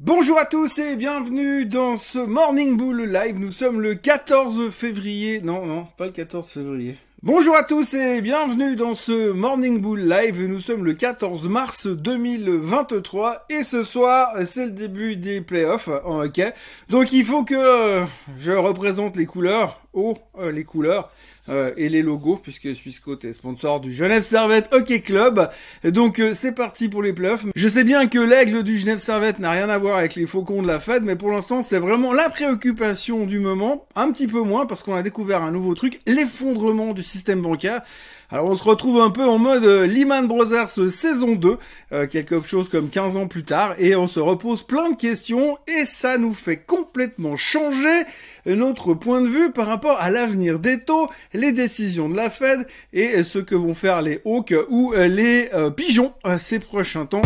Bonjour à tous et bienvenue dans ce Morning Bull Live. Nous sommes le 14 février. Non, non, pas le 14 février. Bonjour à tous et bienvenue dans ce Morning Bull Live. Nous sommes le 14 mars 2023 et ce soir c'est le début des playoffs en hockey. Donc il faut que je représente les couleurs, oh les couleurs euh, et les logos puisque Swissquote est sponsor du Genève Servette Hockey Club. Donc euh, c'est parti pour les playoffs. Je sais bien que l'aigle du Genève Servette n'a rien à voir avec les faucons de la Fed, mais pour l'instant c'est vraiment la préoccupation du moment, un petit peu moins parce qu'on a découvert un nouveau truc, l'effondrement du système bancaire. Alors on se retrouve un peu en mode euh, Lehman Brothers saison 2, euh, quelque chose comme 15 ans plus tard, et on se repose plein de questions, et ça nous fait complètement changer notre point de vue par rapport à l'avenir des taux, les décisions de la Fed, et ce que vont faire les Hawks ou les euh, pigeons ces prochains temps.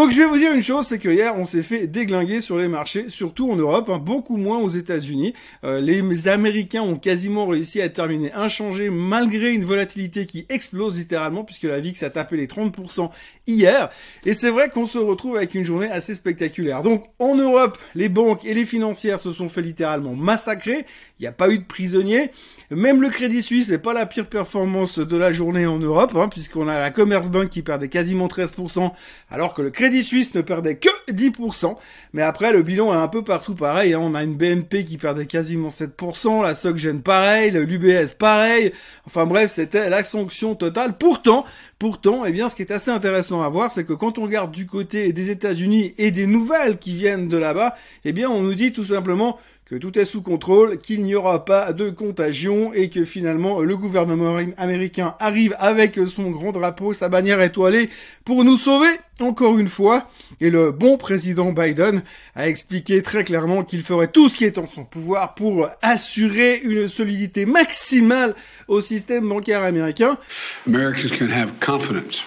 Donc je vais vous dire une chose, c'est que hier on s'est fait déglinguer sur les marchés, surtout en Europe, hein, beaucoup moins aux États-Unis. Euh, les Américains ont quasiment réussi à terminer inchangés malgré une volatilité qui explose littéralement, puisque la VIX a tapé les 30% hier. Et c'est vrai qu'on se retrouve avec une journée assez spectaculaire. Donc en Europe, les banques et les financières se sont fait littéralement massacrer. Il n'y a pas eu de prisonniers. Même le Crédit Suisse n'est pas la pire performance de la journée en Europe, hein, puisqu'on a la Commerzbank qui perdait quasiment 13%, alors que le Crédit Suisse ne perdait que 10%. Mais après, le bilan est un peu partout pareil. Hein. On a une BNP qui perdait quasiment 7%, la SocGen pareil, l'UBS pareil. Enfin bref, c'était la sanction totale. Pourtant, pourtant, eh bien, ce qui est assez intéressant à voir, c'est que quand on regarde du côté des États-Unis et des nouvelles qui viennent de là-bas, eh bien, on nous dit tout simplement que tout est sous contrôle, qu'il n'y aura pas de contagion et que finalement le gouvernement américain arrive avec son grand drapeau, sa bannière étoilée pour nous sauver encore une fois. Et le bon président Biden a expliqué très clairement qu'il ferait tout ce qui est en son pouvoir pour assurer une solidité maximale au système bancaire américain. Americans can have confidence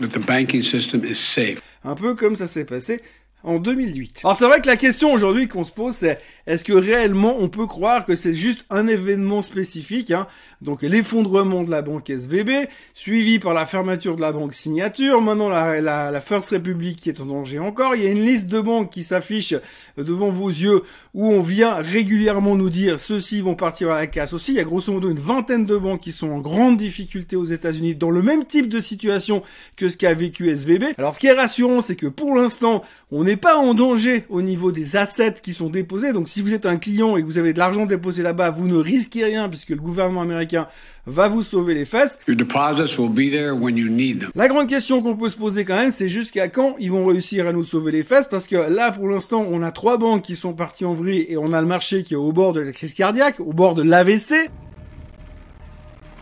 that the banking system is safe. Un peu comme ça s'est passé en 2008. Alors c'est vrai que la question aujourd'hui qu'on se pose c'est est-ce que réellement on peut croire que c'est juste un événement spécifique, hein? Donc l'effondrement de la banque SVB, suivi par la fermeture de la banque Signature, maintenant la, la, la, First Republic qui est en danger encore, il y a une liste de banques qui s'affiche devant vos yeux où on vient régulièrement nous dire ceux-ci vont partir à la casse aussi, il y a grosso modo une vingtaine de banques qui sont en grande difficulté aux États-Unis dans le même type de situation que ce qu'a vécu SVB. Alors ce qui est rassurant c'est que pour l'instant on n'est pas en danger au niveau des assets qui sont déposés, donc si vous êtes un client et que vous avez de l'argent déposé là-bas, vous ne risquez rien puisque le gouvernement américain va vous sauver les fesses. La grande question qu'on peut se poser quand même, c'est jusqu'à quand ils vont réussir à nous sauver les fesses, parce que là, pour l'instant, on a trois banques qui sont parties en vrille et on a le marché qui est au bord de la crise cardiaque, au bord de l'AVC.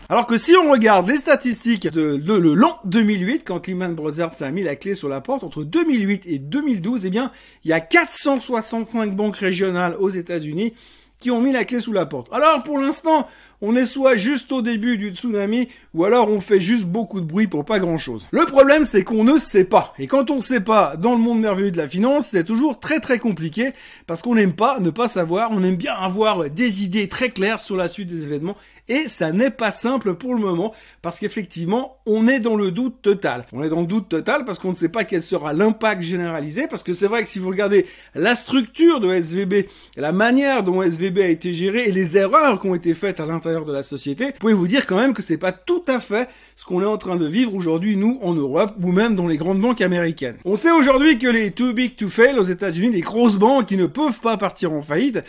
Alors que si on regarde les statistiques de, le l'an 2008, quand Lehman Brothers a mis la clé sur la porte, entre 2008 et 2012, eh bien, il y a 465 banques régionales aux États-Unis qui ont mis la clé sous la porte. Alors pour l'instant, on est soit juste au début du tsunami, ou alors on fait juste beaucoup de bruit pour pas grand chose. Le problème, c'est qu'on ne sait pas. Et quand on ne sait pas dans le monde merveilleux de la finance, c'est toujours très très compliqué, parce qu'on n'aime pas ne pas savoir, on aime bien avoir des idées très claires sur la suite des événements, et ça n'est pas simple pour le moment, parce qu'effectivement, on est dans le doute total. On est dans le doute total parce qu'on ne sait pas quel sera l'impact généralisé, parce que c'est vrai que si vous regardez la structure de SVB, la manière dont SVB a été géré, et les erreurs qui ont été faites à l'intérieur de la société, vous pouvez vous dire quand même que c'est pas tout à fait ce qu'on est en train de vivre aujourd'hui, nous, en Europe, ou même dans les grandes banques américaines? On sait aujourd'hui que les too big to fail aux États-Unis, les grosses banques qui ne peuvent pas partir en faillite,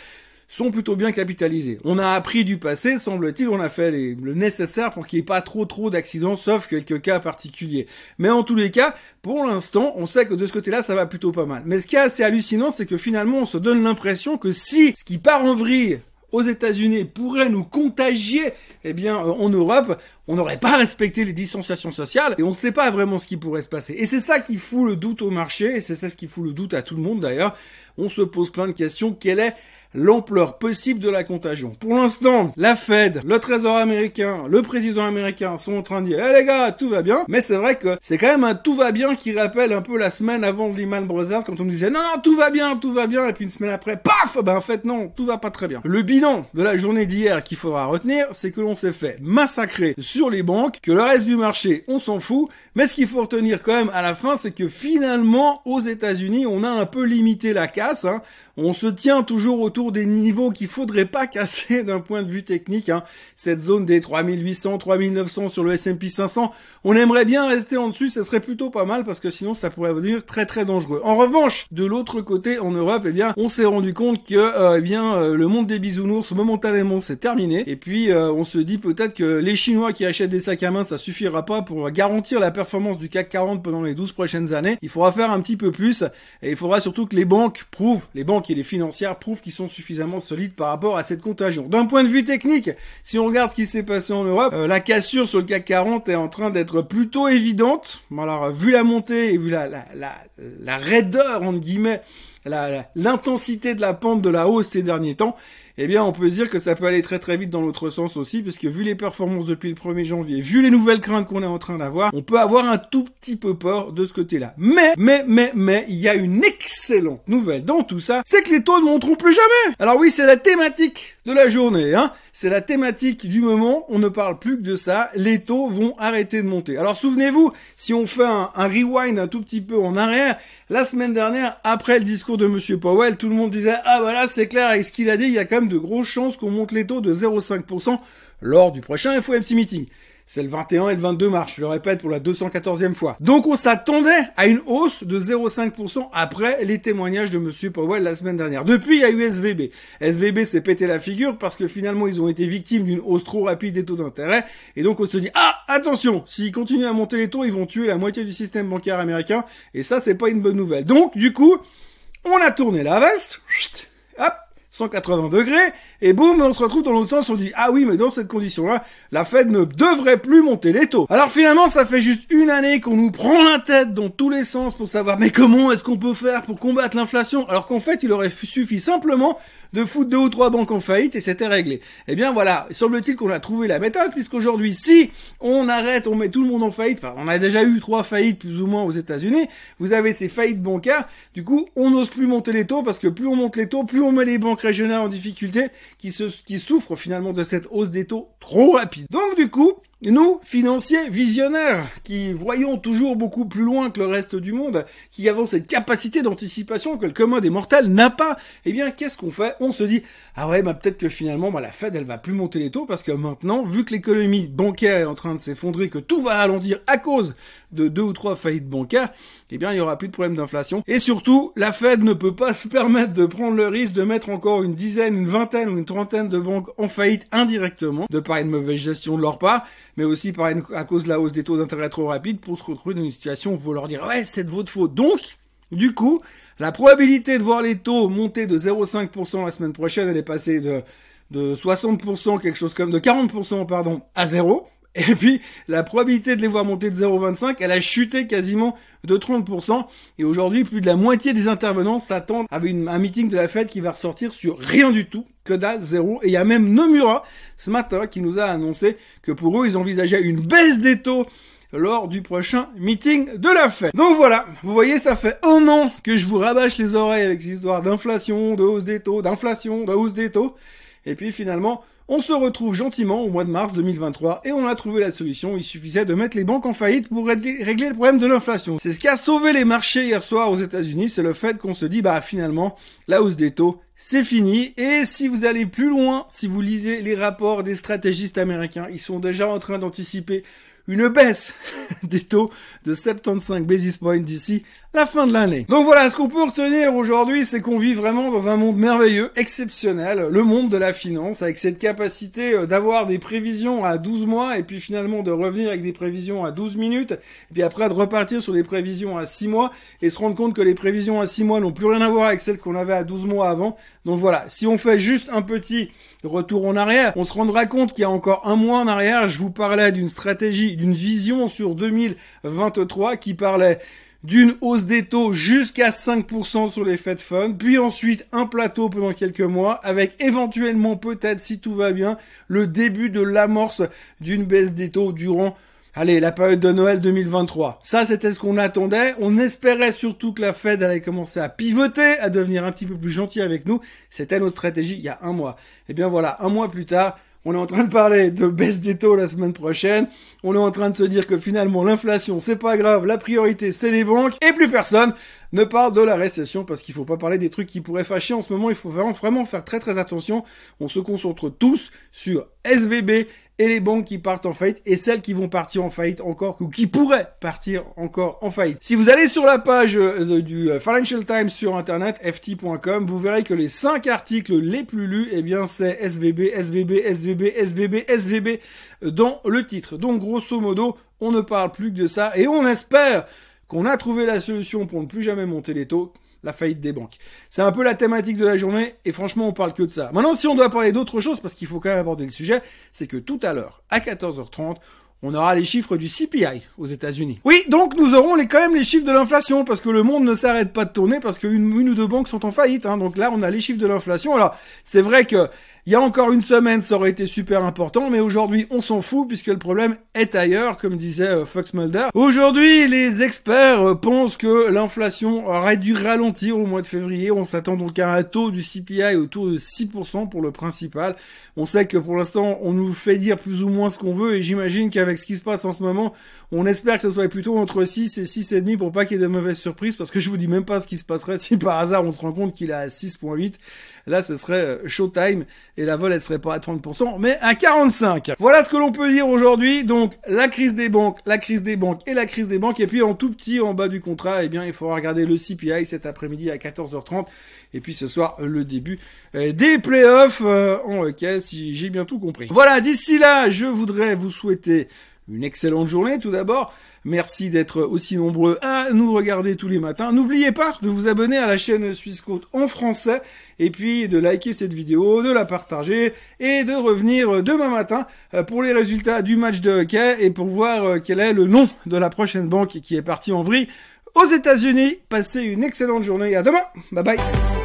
sont plutôt bien capitalisées. On a appris du passé, semble-t-il, on a fait le nécessaire pour qu'il n'y ait pas trop trop d'accidents, sauf quelques cas particuliers. Mais en tous les cas, pour l'instant, on sait que de ce côté-là, ça va plutôt pas mal. Mais ce qui est assez hallucinant, c'est que finalement, on se donne l'impression que si ce qui part en vrille aux États-Unis pourrait nous contagier, eh bien, euh, en Europe, on n'aurait pas respecté les distanciations sociales et on ne sait pas vraiment ce qui pourrait se passer. Et c'est ça qui fout le doute au marché et c'est ça ce qui fout le doute à tout le monde d'ailleurs. On se pose plein de questions. Quelle est l'ampleur possible de la contagion. Pour l'instant, la Fed, le Trésor américain, le président américain sont en train de dire "Eh les gars, tout va bien." Mais c'est vrai que c'est quand même un tout va bien qui rappelle un peu la semaine avant Lehman Brothers quand on nous disait "Non non, tout va bien, tout va bien" et puis une semaine après, paf, ben en fait non, tout va pas très bien. Le bilan de la journée d'hier qu'il faudra retenir, c'est que l'on s'est fait massacrer sur les banques, que le reste du marché, on s'en fout, mais ce qu'il faut retenir quand même à la fin, c'est que finalement aux États-Unis, on a un peu limité la casse hein on se tient toujours autour des niveaux qu'il faudrait pas casser d'un point de vue technique. Hein. Cette zone des 3800, 3900 sur le S&P 500, on aimerait bien rester en dessus, ça serait plutôt pas mal parce que sinon ça pourrait devenir très très dangereux. En revanche, de l'autre côté, en Europe, eh bien, on s'est rendu compte que euh, eh bien euh, le monde des bisounours momentanément c'est terminé. Et puis euh, on se dit peut-être que les Chinois qui achètent des sacs à main, ça suffira pas pour garantir la performance du CAC 40 pendant les 12 prochaines années. Il faudra faire un petit peu plus et il faudra surtout que les banques prouvent, les banques et les financières prouvent qu'ils sont suffisamment solides par rapport à cette contagion. D'un point de vue technique, si on regarde ce qui s'est passé en Europe, euh, la cassure sur le CAC 40 est en train d'être plutôt évidente. Alors, vu la montée et vu la, la, la, la raideur, entre guillemets, l'intensité de la pente de la hausse ces derniers temps, eh bien on peut se dire que ça peut aller très très vite dans l'autre sens aussi, puisque vu les performances depuis le 1er janvier, vu les nouvelles craintes qu'on est en train d'avoir, on peut avoir un tout petit peu peur de ce côté-là. Mais, mais, mais, mais, il y a une excellente nouvelle dans tout ça, c'est que les taux ne monteront plus jamais Alors oui, c'est la thématique de la journée, hein c'est la thématique du moment, on ne parle plus que de ça, les taux vont arrêter de monter. Alors souvenez-vous, si on fait un, rewind un tout petit peu en arrière, la semaine dernière, après le discours de Monsieur Powell, tout le monde disait, ah voilà, c'est clair, avec ce qu'il a dit, il y a quand même de grosses chances qu'on monte les taux de 0,5% lors du prochain FOMC meeting. C'est le 21 et le 22 mars, je le répète pour la 214e fois. Donc on s'attendait à une hausse de 0,5% après les témoignages de Monsieur Powell la semaine dernière. Depuis, il y a eu SVB. SVB s'est pété la figure parce que finalement, ils ont été victimes d'une hausse trop rapide des taux d'intérêt. Et donc on se dit, ah, attention, s'ils continuent à monter les taux, ils vont tuer la moitié du système bancaire américain. Et ça, c'est pas une bonne nouvelle. Donc, du coup, on a tourné la veste. 180 degrés, et boum, on se retrouve dans l'autre sens, on dit, ah oui, mais dans cette condition-là, la Fed ne devrait plus monter les taux. Alors finalement, ça fait juste une année qu'on nous prend la tête dans tous les sens pour savoir, mais comment est-ce qu'on peut faire pour combattre l'inflation Alors qu'en fait, il aurait suffi simplement de foutre deux ou trois banques en faillite et c'était réglé. Eh bien voilà, semble-t-il qu'on a trouvé la méthode, puisqu'aujourd'hui, si on arrête, on met tout le monde en faillite, enfin on a déjà eu trois faillites plus ou moins aux États-Unis, vous avez ces faillites bancaires, du coup on n'ose plus monter les taux, parce que plus on monte les taux, plus on met les banques régionales en difficulté, qui, se, qui souffrent finalement de cette hausse des taux trop rapide. Donc du coup, nous, financiers visionnaires, qui voyons toujours beaucoup plus loin que le reste du monde, qui avons cette capacité d'anticipation que le commun des mortels n'a pas, eh bien, qu'est-ce qu'on fait? On se dit, ah ouais, bah peut-être que finalement, bah, la Fed, elle va plus monter les taux, parce que maintenant, vu que l'économie bancaire est en train de s'effondrer, que tout va ralentir à cause de deux ou trois faillites bancaires, eh bien, il y aura plus de problème d'inflation. Et surtout, la Fed ne peut pas se permettre de prendre le risque de mettre encore une dizaine, une vingtaine ou une trentaine de banques en faillite indirectement, de par une mauvaise gestion de leur part, mais aussi par à cause de la hausse des taux d'intérêt trop rapide pour se retrouver dans une situation où peut leur dire ouais c'est de votre faute. Donc, du coup, la probabilité de voir les taux monter de 0,5% la semaine prochaine, elle est passée de de 60%, quelque chose comme de 40% pardon, à 0. Et puis, la probabilité de les voir monter de 0,25, elle a chuté quasiment de 30%. Et aujourd'hui, plus de la moitié des intervenants s'attendent à un meeting de la Fed qui va ressortir sur rien du tout, que dalle, zéro. Et il y a même Nomura, ce matin, qui nous a annoncé que pour eux, ils envisageaient une baisse des taux lors du prochain meeting de la Fed. Donc voilà, vous voyez, ça fait un an que je vous rabâche les oreilles avec ces histoires d'inflation, de hausse des taux, d'inflation, de hausse des taux. Et puis finalement, on se retrouve gentiment au mois de mars 2023 et on a trouvé la solution. Il suffisait de mettre les banques en faillite pour régler le problème de l'inflation. C'est ce qui a sauvé les marchés hier soir aux États-Unis. C'est le fait qu'on se dit, bah finalement, la hausse des taux, c'est fini. Et si vous allez plus loin, si vous lisez les rapports des stratégistes américains, ils sont déjà en train d'anticiper une baisse des taux de 75 basis points d'ici la fin de l'année. Donc voilà, ce qu'on peut retenir aujourd'hui, c'est qu'on vit vraiment dans un monde merveilleux, exceptionnel, le monde de la finance, avec cette capacité euh, d'avoir des prévisions à 12 mois, et puis finalement de revenir avec des prévisions à 12 minutes, et puis après de repartir sur des prévisions à 6 mois, et se rendre compte que les prévisions à 6 mois n'ont plus rien à voir avec celles qu'on avait à 12 mois avant. Donc voilà, si on fait juste un petit retour en arrière, on se rendra compte qu'il y a encore un mois en arrière, je vous parlais d'une stratégie, d'une vision sur 2023 qui parlait d'une hausse des taux jusqu'à 5% sur les Fed Funds, puis ensuite un plateau pendant quelques mois, avec éventuellement peut-être, si tout va bien, le début de l'amorce d'une baisse des taux durant Allez, la période de Noël 2023. Ça, c'était ce qu'on attendait. On espérait surtout que la Fed allait commencer à pivoter, à devenir un petit peu plus gentil avec nous. C'était notre stratégie il y a un mois. Et eh bien voilà, un mois plus tard, on est en train de parler de baisse des taux la semaine prochaine. On est en train de se dire que finalement l'inflation c'est pas grave, la priorité c'est les banques et plus personne ne parle de la récession parce qu'il faut pas parler des trucs qui pourraient fâcher en ce moment. Il faut vraiment faire très très attention. On se concentre tous sur SVB et les banques qui partent en faillite et celles qui vont partir en faillite encore ou qui pourraient partir encore en faillite. Si vous allez sur la page euh, du euh, Financial Times sur internet ft.com, vous verrez que les cinq articles les plus lus, eh bien c'est SVB, SVB, SVB, SVB, SVB dans le titre. Donc grosso modo, on ne parle plus que de ça et on espère qu'on a trouvé la solution pour ne plus jamais monter les taux, la faillite des banques. C'est un peu la thématique de la journée, et franchement, on parle que de ça. Maintenant, si on doit parler d'autre chose, parce qu'il faut quand même aborder le sujet, c'est que tout à l'heure, à 14h30, on aura les chiffres du CPI aux États-Unis. Oui, donc nous aurons les, quand même les chiffres de l'inflation, parce que le monde ne s'arrête pas de tourner, parce qu'une une ou deux banques sont en faillite. Hein. donc là, on a les chiffres de l'inflation. Alors, c'est vrai que il y a encore une semaine, ça aurait été super important, mais aujourd'hui, on s'en fout puisque le problème est ailleurs, comme disait euh, Fox Mulder. Aujourd'hui, les experts euh, pensent que l'inflation aurait dû ralentir au mois de février. On s'attend donc à un taux du CPI autour de 6% pour le principal. On sait que pour l'instant, on nous fait dire plus ou moins ce qu'on veut et j'imagine qu'avec ce qui se passe en ce moment, on espère que ce soit plutôt entre 6 et 6,5 pour pas qu'il y ait de mauvaises surprises parce que je vous dis même pas ce qui se passerait si par hasard on se rend compte qu'il est à 6,8. Là, ce serait euh, showtime et la vol, elle serait pas à 30%, mais à 45. Voilà ce que l'on peut dire aujourd'hui. Donc, la crise des banques, la crise des banques et la crise des banques. Et puis, en tout petit, en bas du contrat, eh bien, il faudra regarder le CPI cet après-midi à 14h30. Et puis, ce soir, le début euh, des playoffs euh, en hockey, si j'ai bien tout compris. Voilà, d'ici là, je voudrais vous souhaiter une excellente journée tout d'abord. Merci d'être aussi nombreux à nous regarder tous les matins. N'oubliez pas de vous abonner à la chaîne Suisse Côte en français et puis de liker cette vidéo, de la partager et de revenir demain matin euh, pour les résultats du match de hockey et pour voir quel est le nom de la prochaine banque qui est partie en vrille aux États-Unis. Passez une excellente journée et à demain. Bye bye.